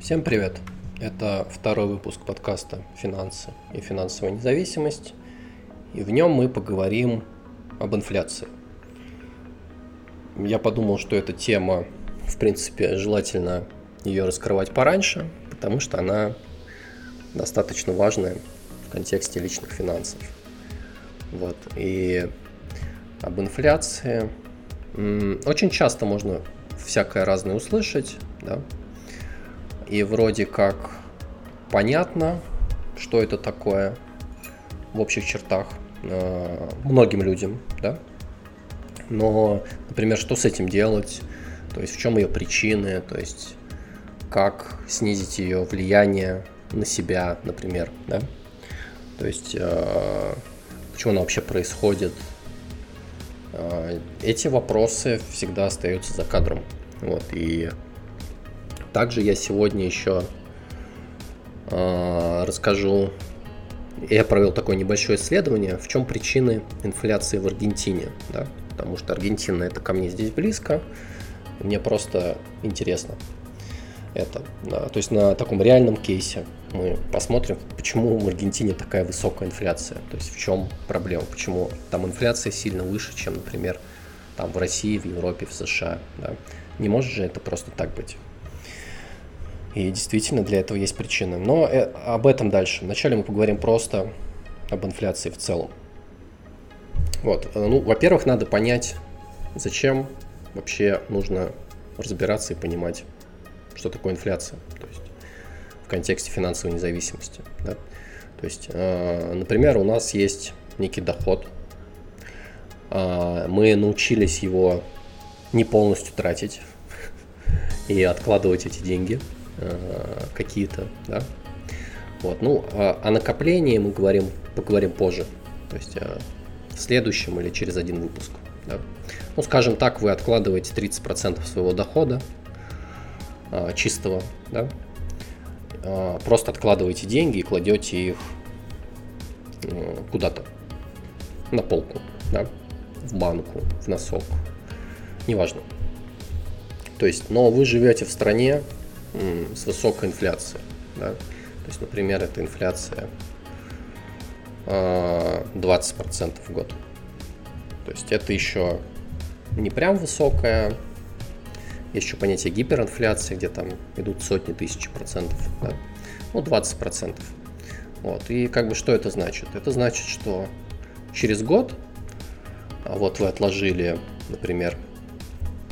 Всем привет! Это второй выпуск подкаста «Финансы и финансовая независимость», и в нем мы поговорим об инфляции. Я подумал, что эта тема, в принципе, желательно ее раскрывать пораньше, потому что она достаточно важная в контексте личных финансов. Вот. И об инфляции очень часто можно всякое разное услышать, да, и вроде как понятно, что это такое в общих чертах э, многим людям, да. Но, например, что с этим делать? То есть в чем ее причины? То есть как снизить ее влияние на себя, например, да? То есть э, почему она вообще происходит? Э, эти вопросы всегда остаются за кадром. Вот, и также я сегодня еще э, расскажу, я провел такое небольшое исследование, в чем причины инфляции в Аргентине, да, потому что Аргентина это ко мне здесь близко, мне просто интересно это. Да, то есть на таком реальном кейсе мы посмотрим, почему в Аргентине такая высокая инфляция, то есть в чем проблема, почему там инфляция сильно выше, чем, например, там в России, в Европе, в США. Да. Не может же это просто так быть. И действительно для этого есть причины. Но э, об этом дальше. Вначале мы поговорим просто об инфляции в целом. Вот, э, ну, во-первых, надо понять, зачем вообще нужно разбираться и понимать, что такое инфляция. То есть в контексте финансовой независимости. Да? То есть, э, например, у нас есть некий доход. Мы научились его не полностью тратить и откладывать эти деньги – какие-то, да. Вот, ну, а о накоплении мы говорим, поговорим позже, то есть э, в следующем или через один выпуск. Да. Ну, скажем так, вы откладываете 30% своего дохода э, чистого, да, просто откладываете деньги и кладете их куда-то на полку, да, в банку, в носок, неважно. То есть, но вы живете в стране, с высокой инфляцией. Да? То есть, например, это инфляция 20% а, в год. То есть это еще не прям высокая. Есть еще понятие гиперинфляции, где там идут сотни тысяч процентов. Да? Ну, 20 процентов. Вот. И как бы что это значит? Это значит, что через год, а вот вы отложили, например,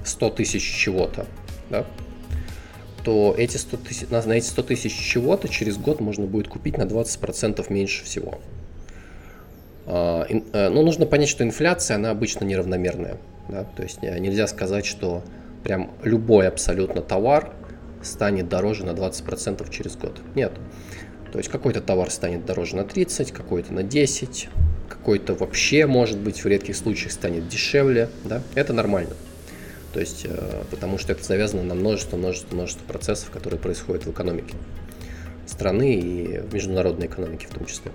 100 тысяч чего-то, да, то эти 100 тысяч, на, эти 100 тысяч чего-то через год можно будет купить на 20% меньше всего. А, ин, а, ну, нужно понять, что инфляция, она обычно неравномерная. Да? То есть э, нельзя сказать, что прям любой абсолютно товар станет дороже на 20% через год. Нет. То есть какой-то товар станет дороже на 30, какой-то на 10, какой-то вообще, может быть, в редких случаях станет дешевле. Да? Это нормально. То есть, э, потому что это завязано на множество, множество, множество процессов, которые происходят в экономике страны и в международной экономике в том числе.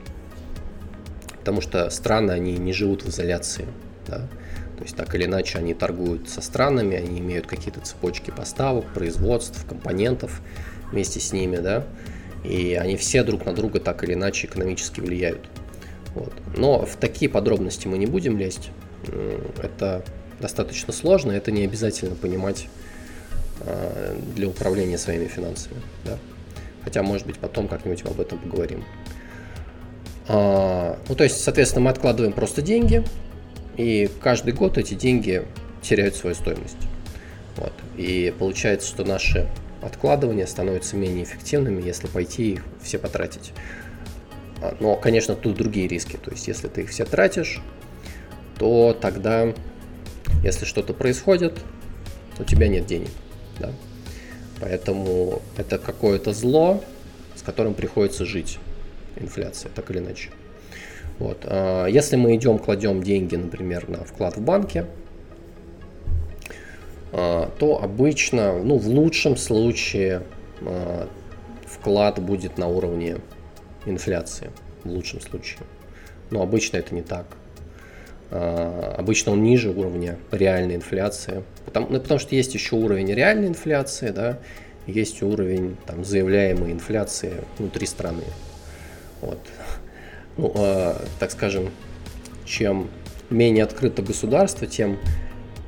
Потому что страны, они не живут в изоляции. Да? То есть так или иначе они торгуют со странами, они имеют какие-то цепочки поставок, производств, компонентов вместе с ними, да, и они все друг на друга так или иначе экономически влияют. Вот. Но в такие подробности мы не будем лезть. Это достаточно сложно, это не обязательно понимать э, для управления своими финансами. Да? Хотя, может быть, потом как-нибудь об этом поговорим. А, ну, то есть, соответственно, мы откладываем просто деньги, и каждый год эти деньги теряют свою стоимость. Вот. И получается, что наши откладывания становятся менее эффективными, если пойти их все потратить. А, но, конечно, тут другие риски. То есть, если ты их все тратишь, то тогда если что-то происходит, у тебя нет денег. Да? Поэтому это какое-то зло, с которым приходится жить. Инфляция, так или иначе. Вот. А если мы идем, кладем деньги, например, на вклад в банке, а, то обычно, ну, в лучшем случае а, вклад будет на уровне инфляции. В лучшем случае. Но обычно это не так. А, обычно он ниже уровня реальной инфляции. Потому, ну, потому что есть еще уровень реальной инфляции, да, есть уровень там, заявляемой инфляции внутри страны. Вот. Ну, э, так скажем, чем менее открыто государство, тем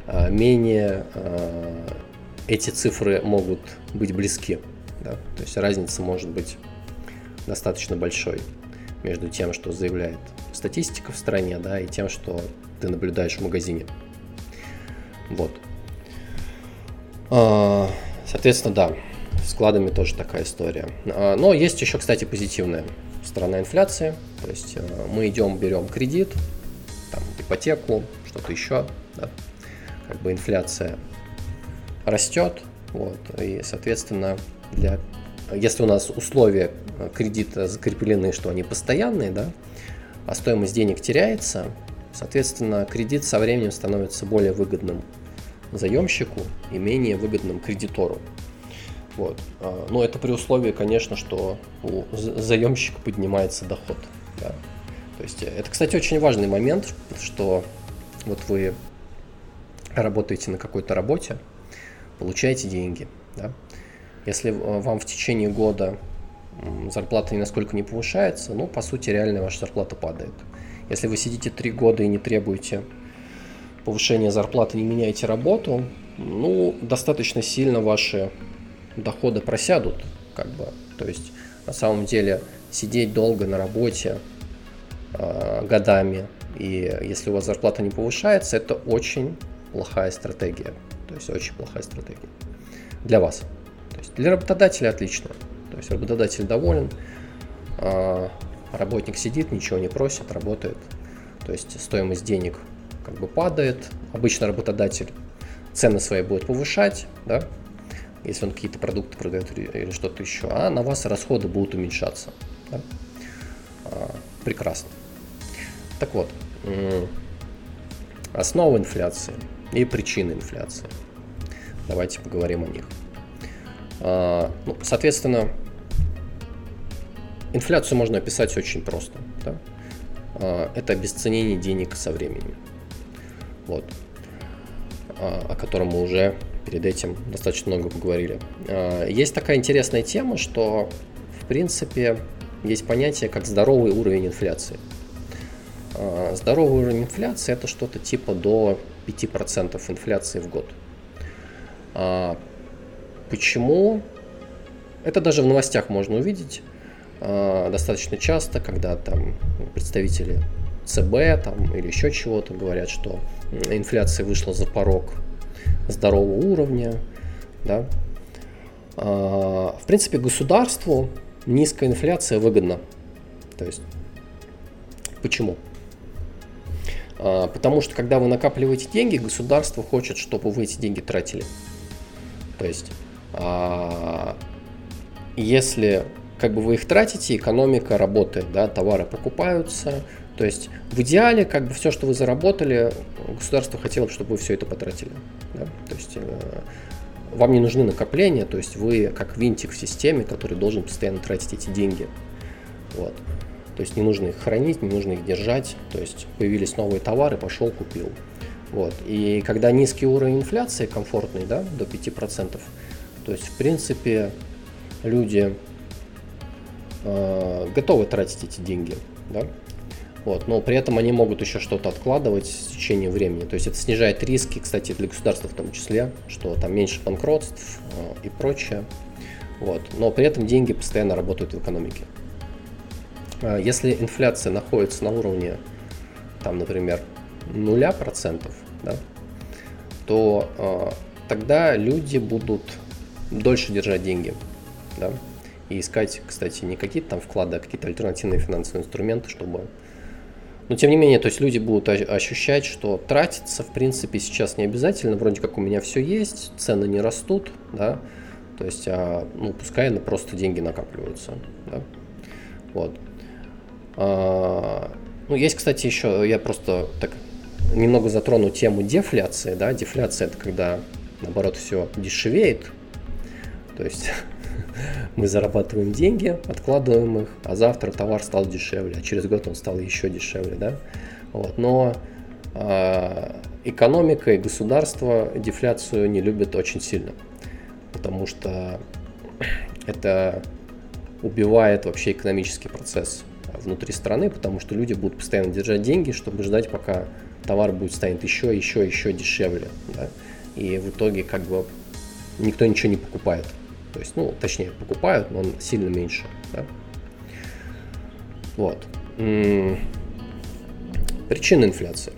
э, менее э, эти цифры могут быть близки. Да? То есть разница может быть достаточно большой между тем, что заявляет статистика в стране, да, и тем, что ты наблюдаешь в магазине. Вот. А, соответственно, да, складами тоже такая история. А, но есть еще, кстати, позитивная сторона инфляции. То есть э, мы идем, берем кредит, там, ипотеку, что-то еще, да, как бы инфляция растет, вот, и, соответственно, для, если у нас условия кредита закреплены, что они постоянные, да, а стоимость денег теряется, соответственно, кредит со временем становится более выгодным заемщику и менее выгодным кредитору. Вот. А, но это при условии, конечно, что у заемщика поднимается доход. Да. То есть это, кстати, очень важный момент, что вот вы работаете на какой-то работе, получаете деньги. Да? Если вам в течение года зарплата ни насколько не повышается, ну, по сути, реально ваша зарплата падает. Если вы сидите три года и не требуете повышения зарплаты, не меняете работу, ну, достаточно сильно ваши доходы просядут, как бы. То есть, на самом деле, сидеть долго на работе э, годами, и если у вас зарплата не повышается, это очень плохая стратегия. То есть, очень плохая стратегия для вас. То есть, для работодателя отлично. То есть, работодатель доволен, э, работник сидит, ничего не просит, работает. То есть, стоимость денег как бы падает. Обычно работодатель цены свои будет повышать, да, если он какие-то продукты продает или что-то еще, а на вас расходы будут уменьшаться. Да? А, прекрасно. Так вот, основа инфляции и причины инфляции. Давайте поговорим о них. А, ну, соответственно, инфляцию можно описать очень просто. Да? А, это обесценение денег со временем. Вот. О котором мы уже перед этим достаточно много поговорили. А, есть такая интересная тема, что в принципе есть понятие как здоровый уровень инфляции. А, здоровый уровень инфляции это что-то типа до 5% инфляции в год. А, почему? Это даже в новостях можно увидеть достаточно часто, когда там представители ЦБ там, или еще чего-то говорят, что инфляция вышла за порог здорового уровня. Да. А, в принципе, государству низкая инфляция выгодна. То есть, почему? А, потому что, когда вы накапливаете деньги, государство хочет, чтобы вы эти деньги тратили. То есть, а, если как бы вы их тратите, экономика работает, да, товары покупаются, то есть в идеале, как бы все, что вы заработали, государство хотело, чтобы вы все это потратили. Да? То есть э, вам не нужны накопления, то есть вы как винтик в системе, который должен постоянно тратить эти деньги. Вот. То есть не нужно их хранить, не нужно их держать. То есть появились новые товары, пошел, купил. Вот. И когда низкий уровень инфляции, комфортный, да, до 5%, то есть в принципе люди э, готовы тратить эти деньги. Да? Вот, но при этом они могут еще что-то откладывать в течение времени. То есть это снижает риски, кстати, для государства в том числе, что там меньше банкротств э, и прочее. Вот. Но при этом деньги постоянно работают в экономике. Э, если инфляция находится на уровне, там, например, нуля процентов, да, то э, тогда люди будут дольше держать деньги. Да, и искать, кстати, не какие-то там вклады, а какие-то альтернативные финансовые инструменты, чтобы но тем не менее, то есть люди будут ощущать, что тратиться в принципе сейчас не обязательно, вроде как у меня все есть, цены не растут, да, то есть, а, ну, пускай на просто деньги накапливаются, да, вот. А, ну, есть, кстати, еще, я просто так немного затрону тему дефляции, да, дефляция это когда, наоборот, все дешевеет, то есть мы зарабатываем деньги, откладываем их, а завтра товар стал дешевле, а через год он стал еще дешевле, да. Вот. Но э, экономика и государство дефляцию не любят очень сильно, потому что это убивает вообще экономический процесс внутри страны, потому что люди будут постоянно держать деньги, чтобы ждать, пока товар будет станет еще, еще, еще дешевле. Да? И в итоге как бы никто ничего не покупает. То есть, ну, точнее, покупают, но он сильно меньше. Да? Вот. Причины инфляции.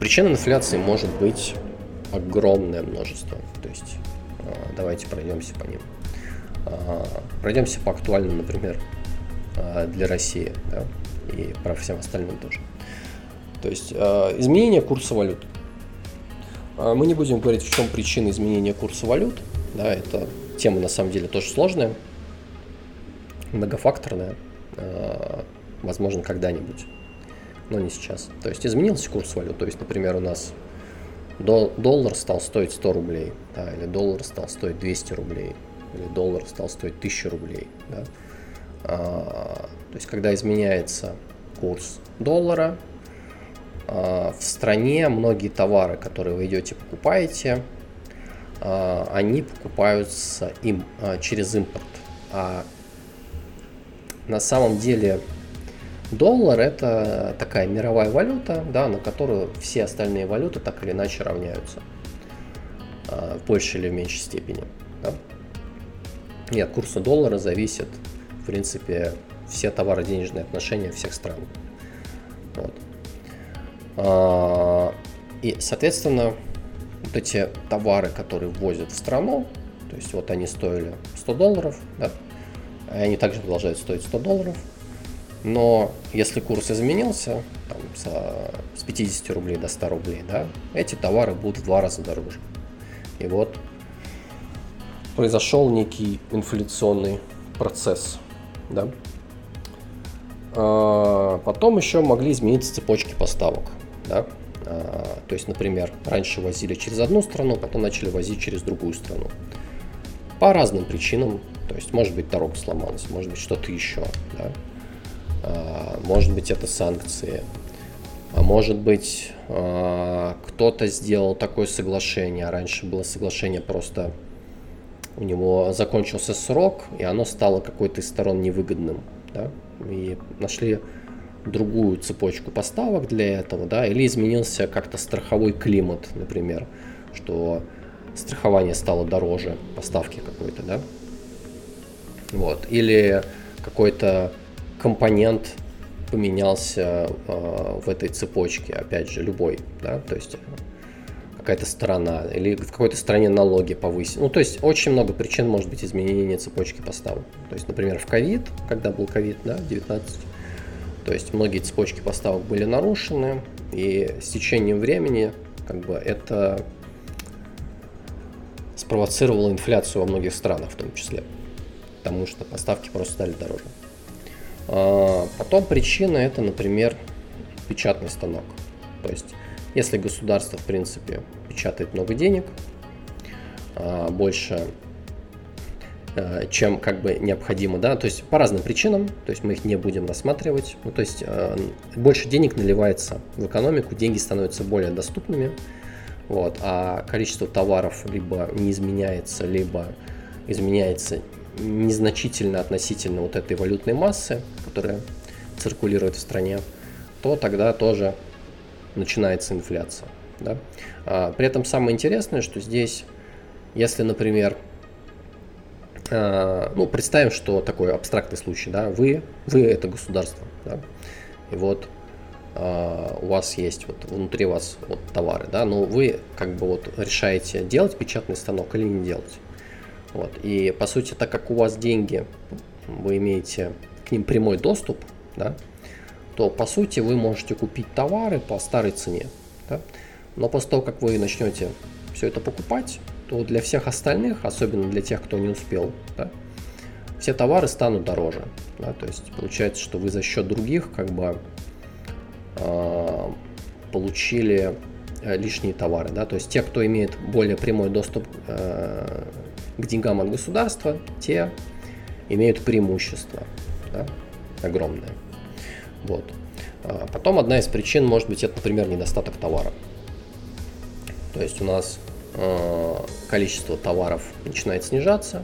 Причин инфляции может быть огромное множество. То есть а, давайте пройдемся по ним. А, пройдемся по актуальным, например, а, для России, да, и про всем остальным тоже. То есть изменение курса валют. Мы не будем говорить, в чем причина изменения курса валют. Да, это тема на самом деле тоже сложная, многофакторная, возможно, когда-нибудь, но не сейчас. То есть изменился курс валют. То есть, например, у нас доллар стал стоить 100 рублей, да, или доллар стал стоить 200 рублей, или доллар стал стоить 1000 рублей. Да. А, то есть, когда изменяется курс доллара, а, в стране многие товары, которые вы идете покупаете, они покупаются им а, через импорт. А на самом деле Доллар это такая мировая валюта, да, на которую все остальные валюты так или иначе равняются а, в большей или в меньшей степени. Да? И от курса доллара зависит, в принципе, все товаро-денежные отношения всех стран. Вот. А, и, соответственно, вот эти товары, которые ввозят в страну, то есть вот они стоили 100 долларов, да, и они также продолжают стоить 100 долларов, но если курс изменился там, со, с 50 рублей до 100 рублей, да, эти товары будут в два раза дороже. И вот произошел некий инфляционный процесс. Да? А, потом еще могли измениться цепочки поставок. Да? А, то есть, например, раньше возили через одну страну, потом начали возить через другую страну. По разным причинам. То есть, может быть, дорога сломалась, может быть, что-то еще. Да? А, может быть, это санкции. А может быть, а, кто-то сделал такое соглашение. Раньше было соглашение просто у него закончился срок, и оно стало какой-то из сторон невыгодным. Да? И нашли другую цепочку поставок для этого, да, или изменился как-то страховой климат, например, что страхование стало дороже поставки какой-то, да, вот, или какой-то компонент поменялся э, в этой цепочке, опять же, любой, да, то есть какая-то страна, или в какой-то стране налоги повысили. Ну, то есть очень много причин может быть изменения цепочки поставок. То есть, например, в ковид, когда был ковид, да, 19, то есть многие цепочки поставок были нарушены, и с течением времени как бы это спровоцировало инфляцию во многих странах в том числе, потому что поставки просто стали дороже. А, потом причина это, например, печатный станок. То есть, если государство, в принципе, печатает много денег, а, больше, чем как бы необходимо, да, то есть по разным причинам, то есть мы их не будем рассматривать, ну, то есть больше денег наливается в экономику, деньги становятся более доступными, вот, а количество товаров либо не изменяется, либо изменяется незначительно относительно вот этой валютной массы, которая циркулирует в стране, то тогда тоже начинается инфляция. Да? А, при этом самое интересное, что здесь, если, например, ну, представим, что такой абстрактный случай, да, вы, вы это государство, да, и вот а, у вас есть вот внутри вас вот товары, да, но вы как бы вот решаете делать печатный станок или не делать. Вот. И по сути, так как у вас деньги, вы имеете к ним прямой доступ, да, то по сути вы можете купить товары по старой цене. Да? Но после того, как вы начнете все это покупать, то для всех остальных, особенно для тех, кто не успел, да, все товары станут дороже. Да? То есть получается, что вы за счет других как бы э, получили лишние товары. Да? То есть те, кто имеет более прямой доступ э, к деньгам от государства, те имеют преимущество да, огромное. Вот. А потом одна из причин может быть это, например, недостаток товара. То есть у нас количество товаров начинает снижаться,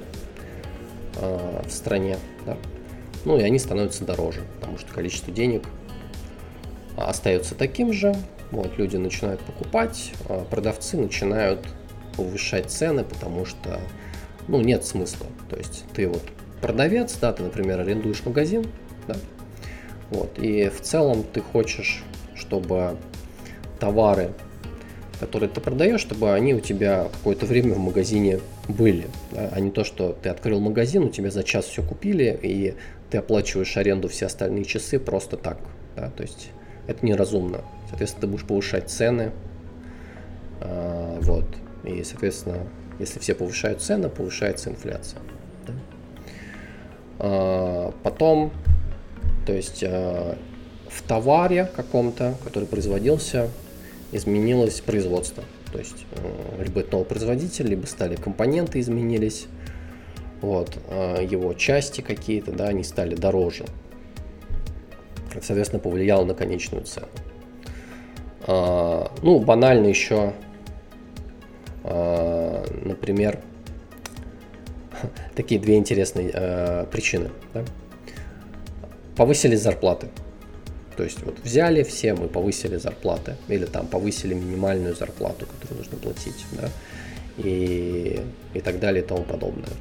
э, в стране, да, ну и они становятся дороже, потому что количество денег остается таким же, вот, люди начинают покупать, а продавцы начинают повышать цены, потому что, ну, нет смысла. То есть ты вот продавец, да, ты, например, арендуешь магазин, да, вот, и в целом ты хочешь, чтобы товары, которые ты продаешь, чтобы они у тебя какое-то время в магазине были, а не то, что ты открыл магазин, у тебя за час все купили, и ты оплачиваешь аренду все остальные часы просто так, да, то есть это неразумно. Соответственно, ты будешь повышать цены, а, вот, и, соответственно, если все повышают цены, повышается инфляция. Да? А, потом, то есть а, в товаре каком-то, который производился, изменилось производство. То есть э, либо это новый производитель, либо стали компоненты изменились, вот, его части какие-то, да, они стали дороже соответственно, повлияло на конечную цену. А, ну, банально еще, а, например, такие две интересные а, причины. Да? Повысились зарплаты. То есть вот взяли все, мы повысили зарплаты, или там повысили минимальную зарплату, которую нужно платить, да, и, и так далее и тому подобное.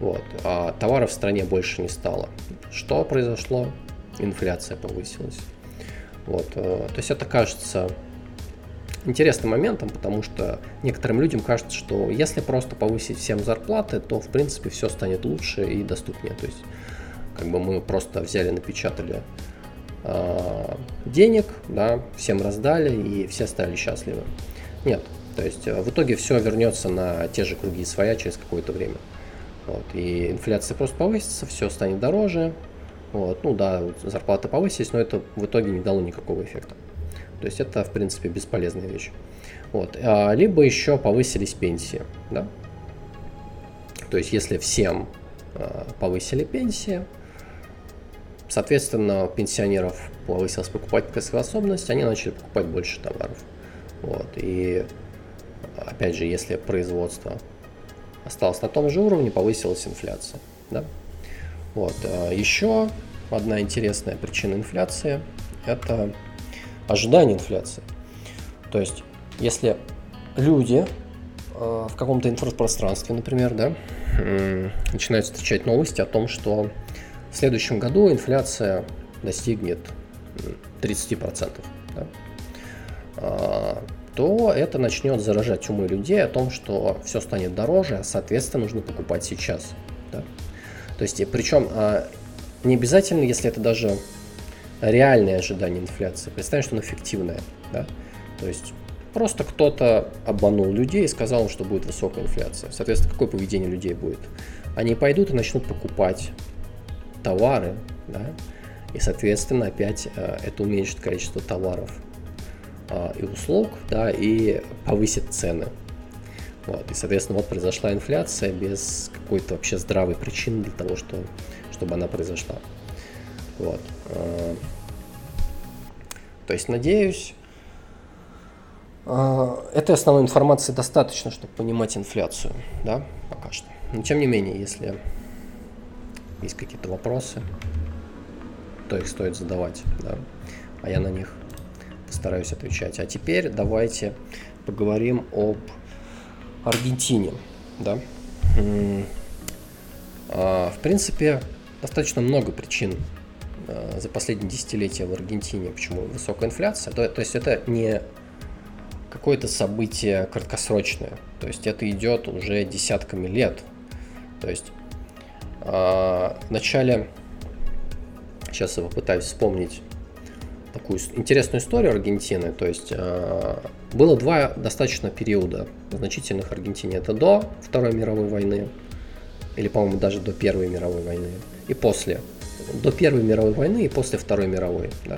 Вот. А товаров в стране больше не стало. Что произошло? инфляция повысилась. Вот, э, то есть это кажется интересным моментом, потому что некоторым людям кажется, что если просто повысить всем зарплаты, то в принципе все станет лучше и доступнее. То есть как бы мы просто взяли, напечатали денег, да, всем раздали и все стали счастливы. Нет, то есть э, в итоге все вернется на те же круги своя через какое-то время. Вот, и инфляция просто повысится, все станет дороже, вот. Ну да, зарплаты повысились, но это в итоге не дало никакого эффекта. То есть это, в принципе, бесполезная вещь. Вот. А, либо еще повысились пенсии. Да? То есть если всем а, повысили пенсии, соответственно, пенсионеров повысилась покупательская способность, они начали покупать больше товаров. Вот. И опять же, если производство осталось на том же уровне, повысилась инфляция. Да? Вот. А еще одна интересная причина инфляции – это ожидание инфляции. То есть, если люди а, в каком-то инфопространстве, например, да, начинают встречать новости о том, что в следующем году инфляция достигнет 30%, да, а, то это начнет заражать умы людей о том, что все станет дороже, соответственно нужно покупать сейчас. Да. То есть, причем а, не обязательно, если это даже реальное ожидание инфляции. Представим, что оно фиктивное. Да? То есть просто кто-то обманул людей и сказал, что будет высокая инфляция. Соответственно, какое поведение людей будет? Они пойдут и начнут покупать товары, да? и, соответственно, опять а, это уменьшит количество товаров а, и услуг, да, и повысит цены. Вот. И, соответственно, вот произошла инфляция без какой-то вообще здравой причины для того, что, чтобы она произошла. Вот. А, то есть, надеюсь, а, этой основной информации достаточно, чтобы понимать инфляцию, да, пока что. Но тем не менее, если есть какие-то вопросы, то их стоит задавать, да, а я на них постараюсь отвечать. А теперь давайте поговорим об Аргентине, да. А, в принципе, достаточно много причин а, за последние десятилетия в Аргентине, почему высокая инфляция. То, то есть это не какое-то событие краткосрочное, то есть это идет уже десятками лет. То есть в начале, сейчас я попытаюсь вспомнить такую интересную историю Аргентины. То есть э, было два достаточно периода значительных Аргентине. Это до Второй мировой войны, или, по-моему, даже до Первой мировой войны, и после. До Первой мировой войны и после Второй мировой. Да?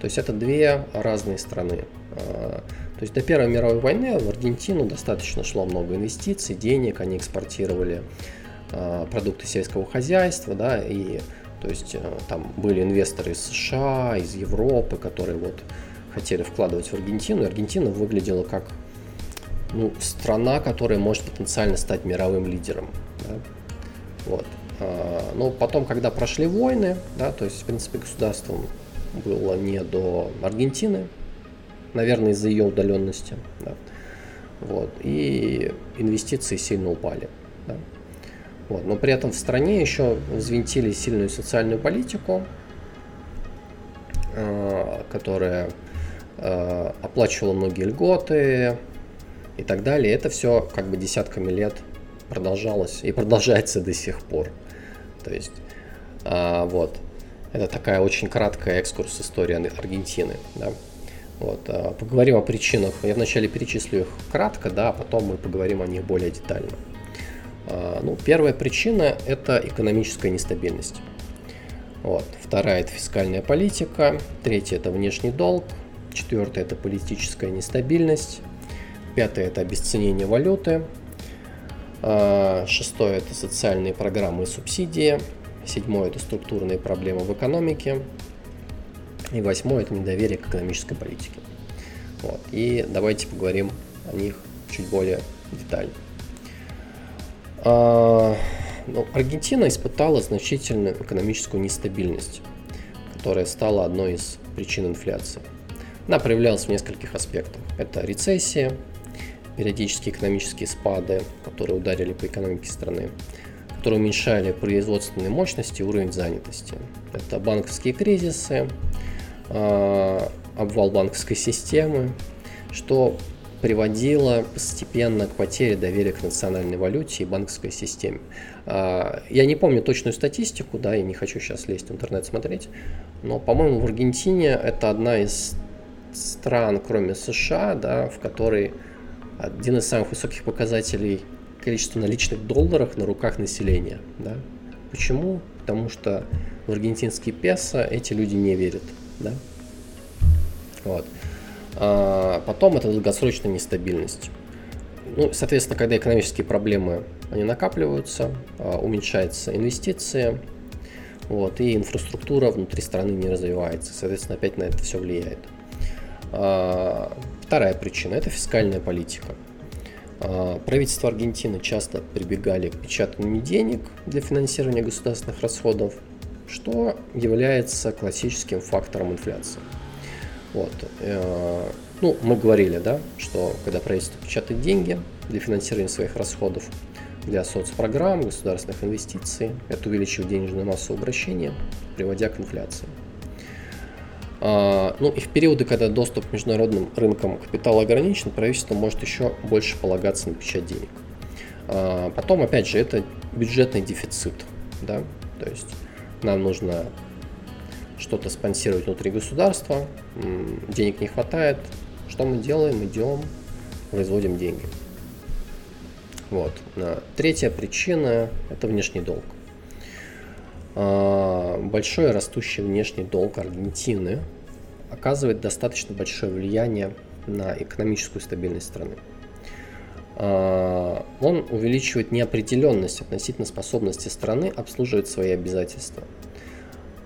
То есть это две разные страны. Э, то есть до Первой мировой войны в Аргентину достаточно шло много инвестиций, денег, они экспортировали продукты сельского хозяйства, да, и то есть э, там были инвесторы из США, из Европы, которые вот хотели вкладывать в Аргентину. И Аргентина выглядела как ну, страна, которая может потенциально стать мировым лидером. Да? Вот. Но потом, когда прошли войны, да, то есть, в принципе, государством было не до Аргентины, наверное, из-за ее удаленности. Да. Вот, и инвестиции сильно упали. Да. Вот, но при этом в стране еще взвинтили сильную социальную политику, э, которая э, оплачивала многие льготы и так далее. Это все как бы десятками лет продолжалось и продолжается до сих пор. То есть, э, вот, это такая очень краткая экскурс истории Аргентины. Да. Вот, поговорим о причинах. Я вначале перечислю их кратко, да, а потом мы поговорим о них более детально. А, ну, первая причина – это экономическая нестабильность. Вот. Вторая – это фискальная политика. Третья – это внешний долг. Четвертая – это политическая нестабильность. Пятое – это обесценение валюты. А, шестое – это социальные программы и субсидии. Седьмое – это структурные проблемы в экономике. И восьмое – это недоверие к экономической политике. Вот. И давайте поговорим о них чуть более детально. А, ну, Аргентина испытала значительную экономическую нестабильность, которая стала одной из причин инфляции. Она проявлялась в нескольких аспектах. Это рецессия, периодические экономические спады, которые ударили по экономике страны, которые уменьшали производственные мощности и уровень занятости. Это банковские кризисы, Э, обвал банковской системы, что приводило постепенно к потере доверия к национальной валюте и банковской системе. Э, я не помню точную статистику, да, я не хочу сейчас лезть в интернет смотреть, но, по-моему, в Аргентине это одна из стран, кроме США, да, в которой один из самых высоких показателей количества наличных долларов на руках населения. Да. Почему? Потому что в аргентинские песо эти люди не верят. Да? Вот. А потом это долгосрочная нестабильность. Ну, соответственно, когда экономические проблемы они накапливаются, а, уменьшаются инвестиции, вот, и инфраструктура внутри страны не развивается. Соответственно, опять на это все влияет. А, вторая причина – это фискальная политика. Правительство Аргентины часто прибегали к печатанию денег для финансирования государственных расходов, что является классическим фактором инфляции. Вот. Э, ну, мы говорили, да, что когда правительство печатает деньги для финансирования своих расходов, для соцпрограмм, государственных инвестиций, это увеличивает денежную массу обращения, приводя к инфляции. А, ну и в периоды, когда доступ к международным рынкам капитала ограничен, правительство может еще больше полагаться на печать денег. А, потом, опять же, это бюджетный дефицит. Да? То есть нам нужно что-то спонсировать внутри государства, денег не хватает. Что мы делаем? Идем, производим деньги. Вот. Третья причина – это внешний долг. А, большой растущий внешний долг Аргентины оказывает достаточно большое влияние на экономическую стабильность страны. А, он увеличивает неопределенность относительно способности страны обслуживать свои обязательства, а,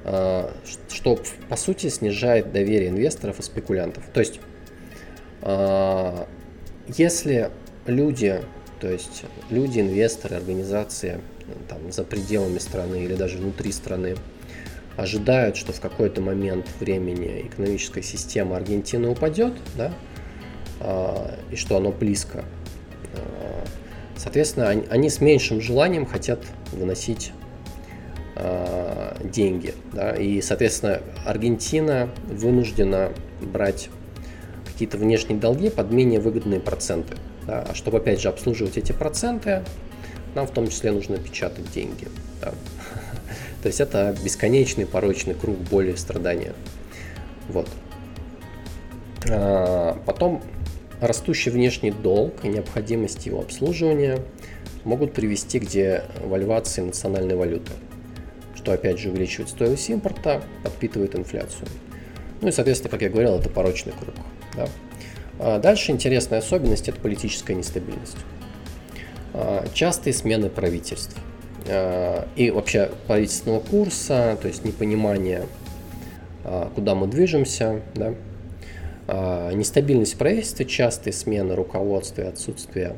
что по сути снижает доверие инвесторов и спекулянтов. То есть, а, если люди, то есть люди, инвесторы, организации там, за пределами страны или даже внутри страны ожидают, что в какой-то момент времени экономическая система Аргентины упадет, да, и что оно близко Соответственно, они с меньшим желанием хотят выносить э, деньги. Да? И, соответственно, Аргентина вынуждена брать какие-то внешние долги под менее выгодные проценты. Да? А чтобы, опять же, обслуживать эти проценты, нам в том числе нужно печатать деньги. Да? То есть это бесконечный порочный круг боли и страдания. Вот. А, потом Растущий внешний долг и необходимость его обслуживания могут привести к девальвации национальной валюты, что опять же увеличивает стоимость импорта, подпитывает инфляцию. Ну и, соответственно, как я говорил, это порочный круг. Да? А дальше интересная особенность – это политическая нестабильность. А, частые смены правительств а, и вообще правительственного курса, то есть непонимание, куда мы движемся, да, нестабильность в правительстве, частые смены руководства и отсутствие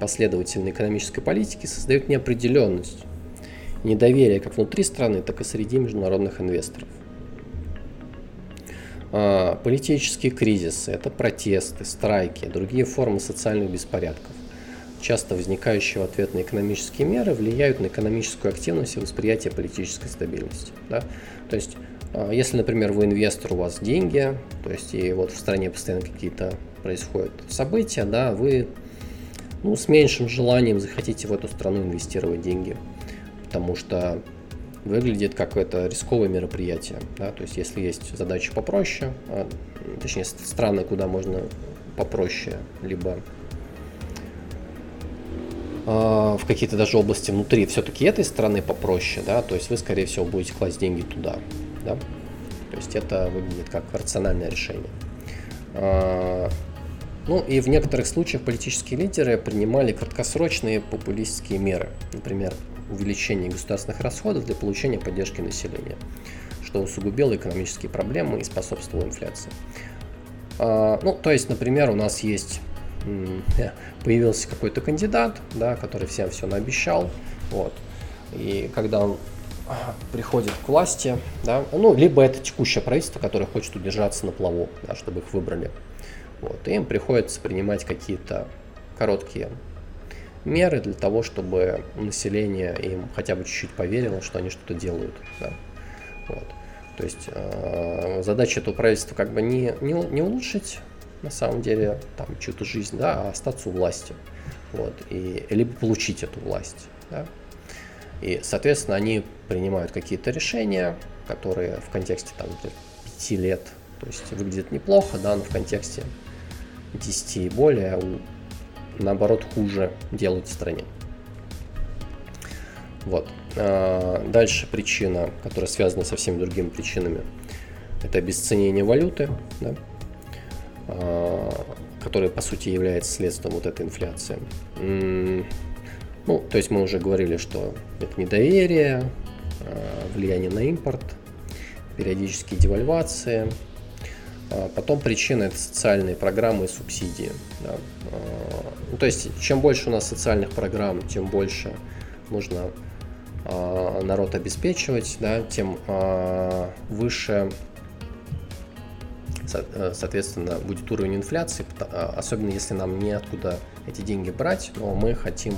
последовательной экономической политики создают неопределенность недоверие как внутри страны, так и среди международных инвесторов. А, политические кризисы – это протесты, страйки, другие формы социальных беспорядков. Часто возникающие в ответ на экономические меры влияют на экономическую активность и восприятие политической стабильности. Да? То есть, а, если, например, вы инвестор, у вас деньги, то есть и вот в стране постоянно какие-то происходят события, да, вы ну, с меньшим желанием захотите в эту страну инвестировать деньги, потому что выглядит как это рисковое мероприятие. Да? То есть если есть задачи попроще, а, точнее страны, куда можно попроще, либо а, в какие-то даже области внутри все-таки этой страны попроще, да, то есть вы, скорее всего, будете класть деньги туда, да, то есть это выглядит как рациональное решение. А, ну и в некоторых случаях политические лидеры принимали краткосрочные популистские меры, например, увеличение государственных расходов для получения поддержки населения, что усугубило экономические проблемы и способствовало инфляции. А, ну, то есть, например, у нас есть появился какой-то кандидат, да, который всем все наобещал, вот, и когда он приходит к власти, да, ну, либо это текущее правительство, которое хочет удержаться на плаву, да, чтобы их выбрали, вот, и им приходится принимать какие-то короткие меры для того, чтобы население им хотя бы чуть-чуть поверило, что они что-то делают. Да. Вот. То есть э, задача этого правительства как бы не, не, не улучшить на самом деле там чью-то жизнь, да, а остаться у власти. Вот, и, либо получить эту власть. Да. И, соответственно, они принимают какие-то решения, которые в контексте там, 5 лет, то есть выглядят неплохо, да, но в контексте 10 и более наоборот хуже делают в стране. Вот. А, дальше причина, которая связана со всеми другими причинами, это обесценение валюты, да, а, которая по сути является следствием вот этой инфляции. Ну, то есть мы уже говорили, что это недоверие, а, влияние на импорт, периодические девальвации, потом причина это социальные программы и субсидии. Да. А, ну, то есть, чем больше у нас социальных программ, тем больше нужно а, народ обеспечивать, да, тем выше соответственно, будет уровень инфляции, особенно если нам неоткуда эти деньги брать, но мы хотим,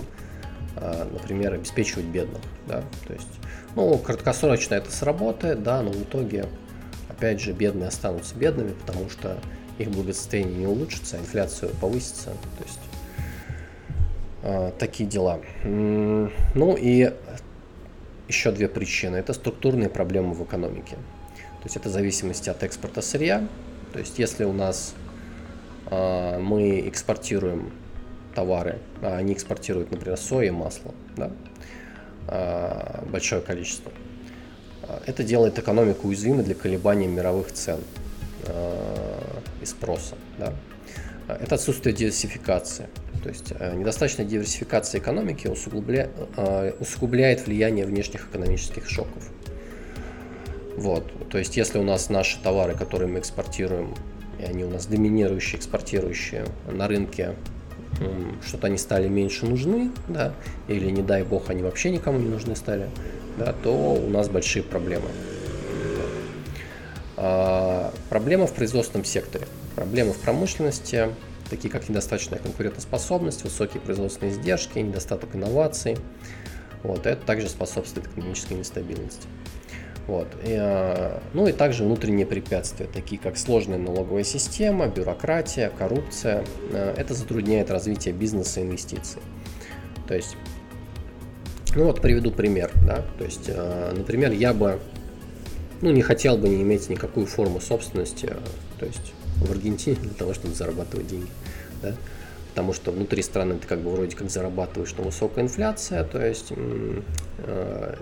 например, обеспечивать бедных. Да? То есть, ну, краткосрочно это сработает, да, но в итоге опять же, бедные останутся бедными, потому что их благосостояние не улучшится, а инфляция повысится. То есть э, такие дела. Ну и еще две причины. Это структурные проблемы в экономике. То есть это зависимость от экспорта сырья. То есть если у нас э, мы экспортируем товары, а они экспортируют, например, сои и масло, да, э, большое количество, это делает экономику уязвимой для колебаний мировых цен э, и спроса. Да? Это отсутствие диверсификации. То есть э, недостаточная диверсификация экономики усугубля... Э, усугубляет влияние внешних экономических шоков. Вот. То есть если у нас наши товары, которые мы экспортируем, и они у нас доминирующие, экспортирующие на рынке, что-то они стали меньше нужны, да, или не дай бог они вообще никому не нужны стали, да, то у нас большие проблемы. А, проблема в производственном секторе, проблемы в промышленности, такие как недостаточная конкурентоспособность, высокие производственные издержки, недостаток инноваций. Вот, это также способствует экономической нестабильности. Вот. И, а, ну и также внутренние препятствия, такие как сложная налоговая система, бюрократия, коррупция. А, это затрудняет развитие бизнеса и инвестиций. То есть ну вот приведу пример, да, то есть, э, например, я бы, ну, не хотел бы не иметь никакую форму собственности, э, то есть в Аргентине для того, чтобы зарабатывать деньги, да, потому что внутри страны ты как бы вроде как зарабатываешь, но высокая инфляция, то есть, э,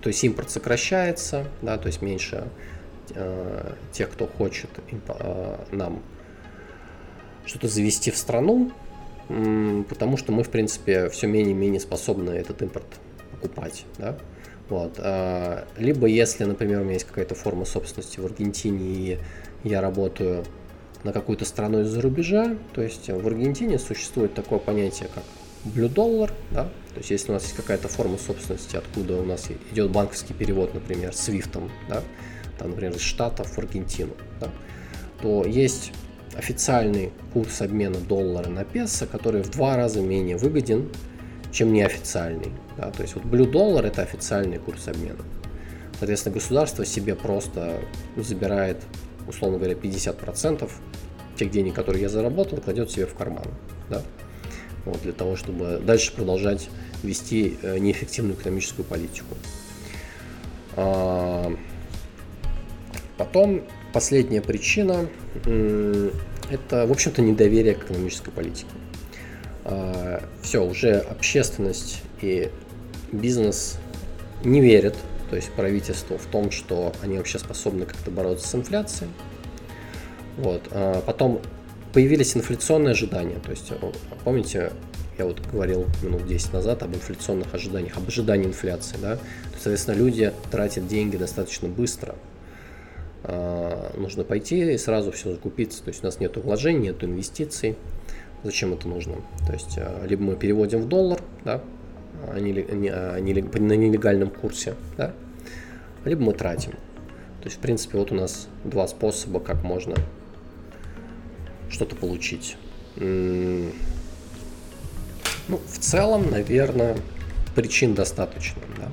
то есть импорт сокращается, да, то есть меньше тех, кто хочет нам что-то завести в страну, потому что мы, в принципе, все менее и менее способны этот импорт покупать, да, вот. А, либо если, например, у меня есть какая-то форма собственности в Аргентине, и я работаю на какую-то страну из-за рубежа, то есть в Аргентине существует такое понятие, как Blue Dollar, да, то есть если у нас есть какая-то форма собственности, откуда у нас идет банковский перевод, например, свифтом, да, там, например, из Штатов в Аргентину, да, то есть официальный курс обмена доллара на песо, который в два раза менее выгоден, чем неофициальный. Да? То есть вот Blue Dollar это официальный курс обмена. Соответственно, государство себе просто забирает, условно говоря, 50% тех денег, которые я заработал, кладет себе в карман. Да? Вот, для того, чтобы дальше продолжать вести э, неэффективную экономическую политику. А, потом последняя причина – это, в общем-то, недоверие к экономической политике. А, Все, уже общественность и бизнес не верят, то есть правительству, в том, что они вообще способны как-то бороться с инфляцией. Вот. А потом появились инфляционные ожидания. То есть, помните, я вот говорил минут 10 назад об инфляционных ожиданиях, об ожидании инфляции. Да? То есть, соответственно, люди тратят деньги достаточно быстро. А, нужно пойти и сразу все закупиться. То есть у нас нет вложений, нет инвестиций. Зачем это нужно? То есть а, либо мы переводим в доллар, да, а а на нелегальном курсе, да, либо мы тратим. То есть, в принципе, вот у нас два способа, как можно что-то получить. Ну, в целом, наверное, причин достаточно, да.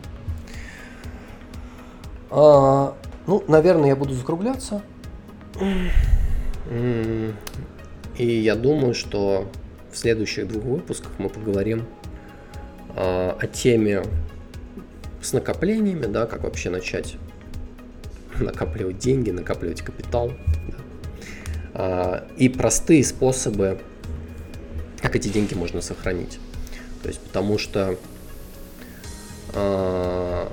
А, ну, наверное, я буду закругляться. И я думаю, что в следующих двух выпусках мы поговорим э, о теме с накоплениями, да, как вообще начать накапливать деньги, накапливать капитал. Да. Э, и простые способы, как эти деньги можно сохранить. То есть, потому что э,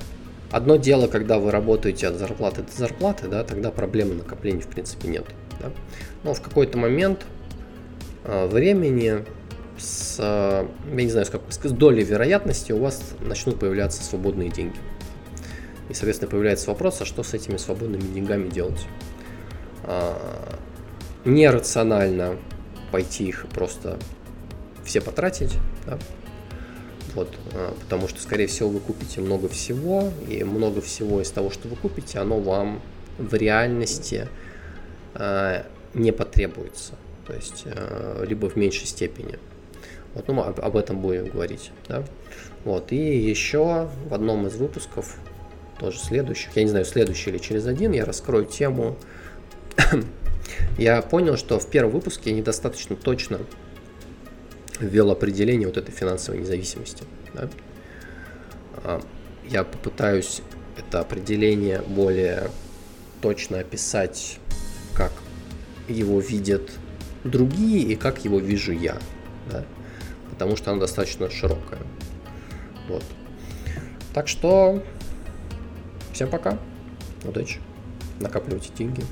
Одно дело, когда вы работаете от зарплаты до зарплаты, да, тогда проблемы накопления в принципе нет. Да. Но в какой-то момент времени с, э, я не знаю, с какой с долей вероятности у вас начнут появляться свободные деньги. И, соответственно, появляется вопрос, а что с этими свободными деньгами делать? Э, нерационально пойти их просто все потратить, да, вот, а, потому что, скорее всего, вы купите много всего, и много всего из того, что вы купите, оно вам в реальности э, не потребуется. То есть, э, либо в меньшей степени. Вот, ну, об, об этом будем говорить. Да? Вот, и еще в одном из выпусков, тоже следующих, я не знаю, следующий или через один, я раскрою тему. я понял, что в первом выпуске я недостаточно точно ввел определение вот этой финансовой независимости. Да? А, я попытаюсь это определение более точно описать, как его видят другие и как его вижу я. Да? Потому что оно достаточно широкое. Вот. Так что всем пока. Удачи. Накапливайте деньги.